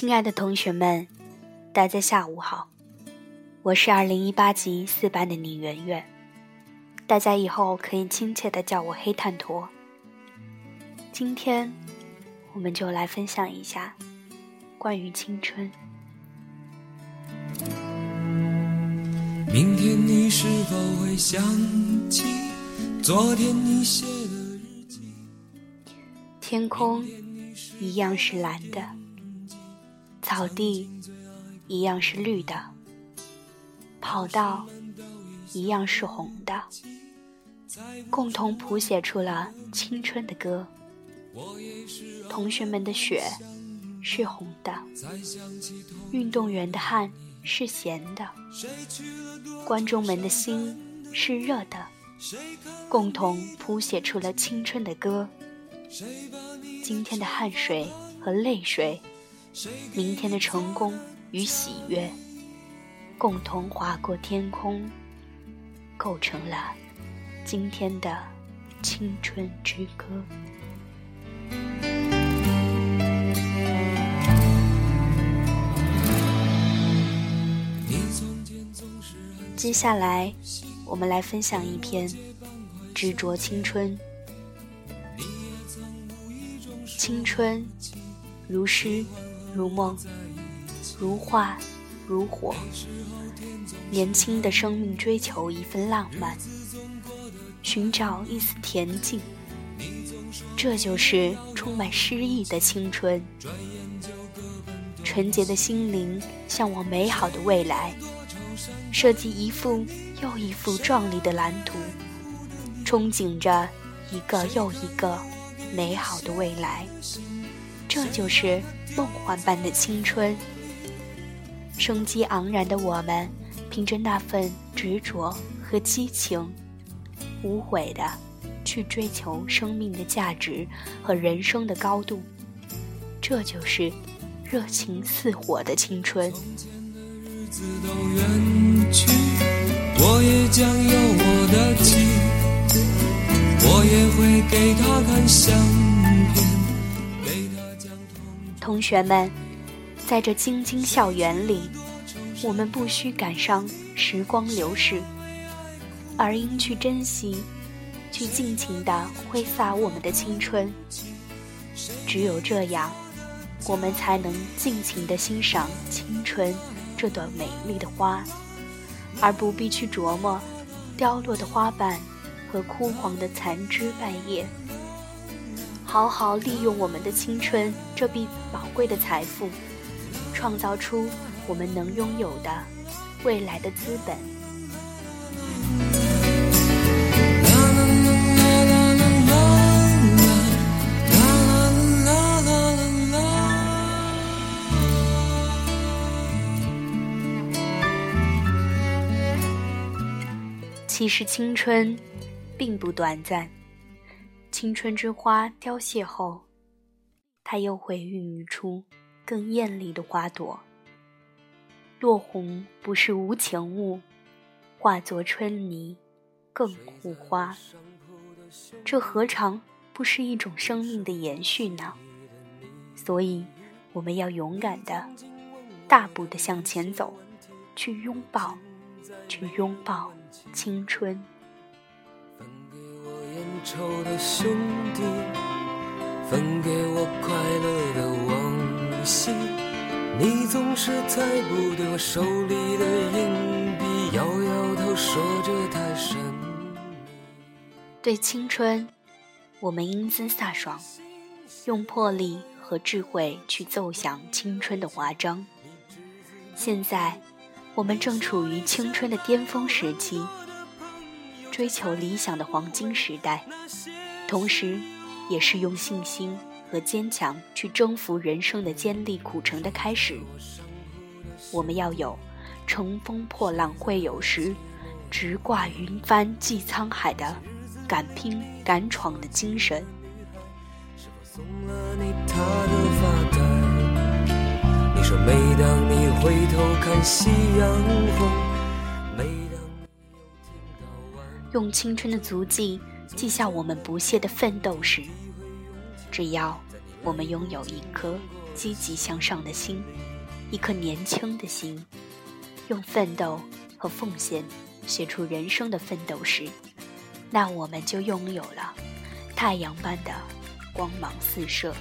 亲爱的同学们，大家下午好，我是二零一八级四班的李媛媛，大家以后可以亲切的叫我黑炭驼。今天，我们就来分享一下关于青春。明天你是否会想起昨天你写的日记？天空一样是蓝的，草地一样是绿的，跑道一样是红的，共同谱写出了青春的歌。同学们的血是红的，运动员的汗。是咸的，观众们的心是热的，共同谱写出了青春的歌。今天的汗水和泪水，明天的成功与喜悦，共同划过天空，构成了今天的青春之歌。接下来，我们来分享一篇《执着青春》。青春，如诗，如梦，如画，如火。年轻的生命追求一份浪漫，寻找一丝恬静，这就是充满诗意的青春。纯洁的心灵向往美好的未来。设计一幅又一幅壮丽的蓝图，憧憬着一个又一个美好的未来。这就是梦幻般的青春。生机盎然的我们，凭着那份执着和激情，无悔的去追求生命的价值和人生的高度。这就是热情似火的青春。我也将有我的妻，我也会给他看相片，同学们，在这京津校园里，我们不需感伤时光流逝，而应去珍惜，去尽情地挥洒我们的青春。只有这样，我们才能尽情地欣赏青春。这朵美丽的花，而不必去琢磨凋落的花瓣和枯黄的残枝败叶。好好利用我们的青春这笔宝贵的财富，创造出我们能拥有的未来的资本。其实青春并不短暂，青春之花凋谢后，它又会孕育出更艳丽的花朵。落红不是无情物，化作春泥更护花。这何尝不是一种生命的延续呢？所以，我们要勇敢的、大步的向前走，去拥抱，去拥抱。青春。分给我烟抽的兄弟，分给我快乐的往昔。你总是猜不对我手里的硬币，摇摇头说这太神秘。对青春，我们英姿飒爽，用魄力和智慧去奏响青春的华章。现在。我们正处于青春的巅峰时期，追求理想的黄金时代，同时，也是用信心和坚强去征服人生的艰厉苦程的开始。我们要有“乘风破浪会有时，直挂云帆济沧海”的敢拼敢闯的精神。每当你回头看夕阳红，用青春的足迹记下我们不懈的奋斗史。只要我们拥有一颗积极向上的心，一颗年轻的心，用奋斗和奉献写出人生的奋斗史，那我们就拥有了太阳般的光芒四射。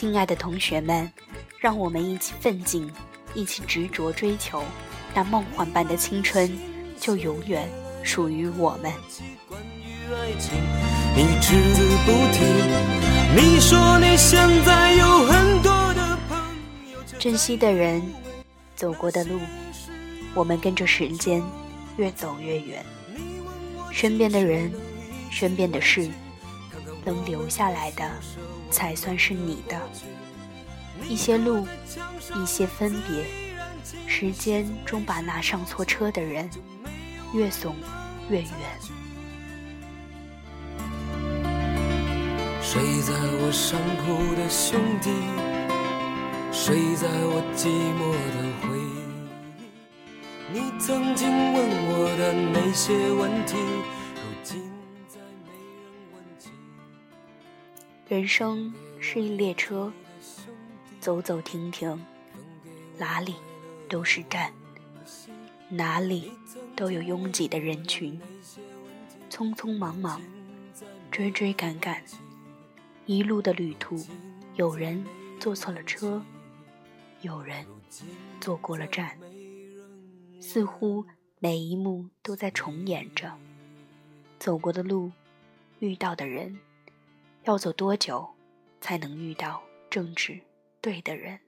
亲爱的同学们，让我们一起奋进，一起执着追求，那梦幻般的青春就永远属于我们。珍惜的人，走过的路，我们跟着时间越走越远。身边的人，身边的事，能留下来的。才算是你的。一些路，一些分别，时间终把那上错车的人越送越远。睡在我上铺的兄弟，睡在我寂寞的回忆。你曾经问我的那些问题。人生是一列车，走走停停，哪里都是站，哪里都有拥挤的人群，匆匆忙忙，追追赶赶，一路的旅途，有人坐错了车，有人坐过了站，似乎每一幕都在重演着，走过的路，遇到的人。要走多久，才能遇到正直对的人？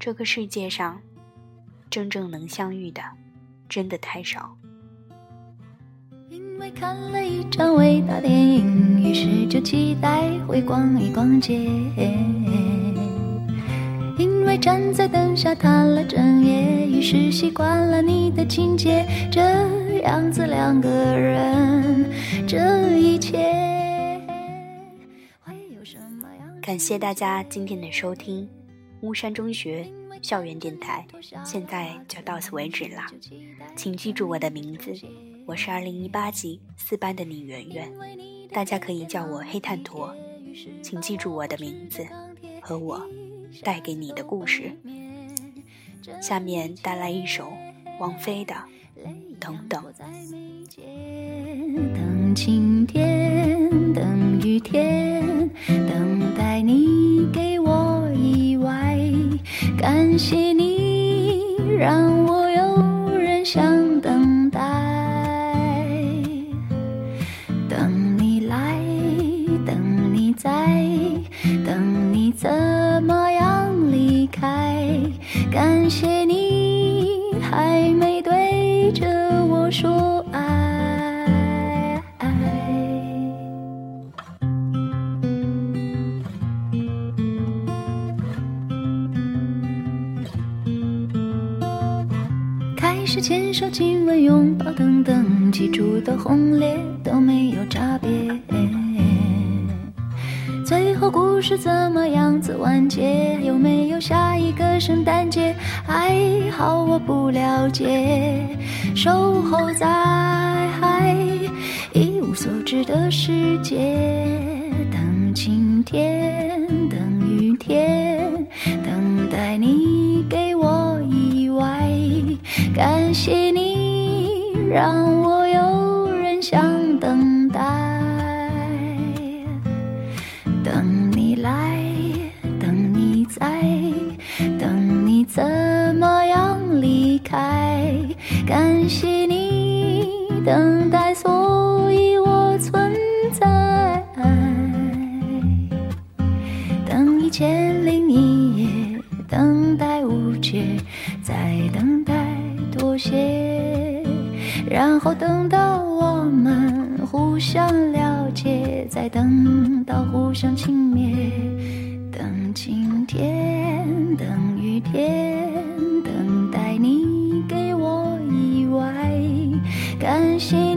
这个世界上，真正能相遇的，真的太少。因为看了一场伟大电影，于是就期待会逛一逛街。因为站在灯下谈了整夜，于是习惯了你的情节。这。样子两个人，这一切会有什么样感谢大家今天的收听，巫山中学校园电台现在就到此为止啦，请记住我的名字，我是二零一八级四班的李圆圆，大家可以叫我黑炭驼，请记住我的名字和我带给你的故事。下面带来一首王菲的。等等，等晴天，等雨天，等待你给我意外。感谢你，让我有人想说爱，开始牵手、亲吻、拥抱等等，记住的轰烈后故事怎么样子完结？有没有下一个圣诞节？还好我不了解。守候在一无所知的世界，等晴天，等雨天，等待你给我意外。感谢你，让我有开？感谢你等待，所以我存在。等一千零一夜，等待无解，再等待妥协，然后等到我们互相了解，再等到互相轻蔑。等晴天，等雨天，你给我意外感谢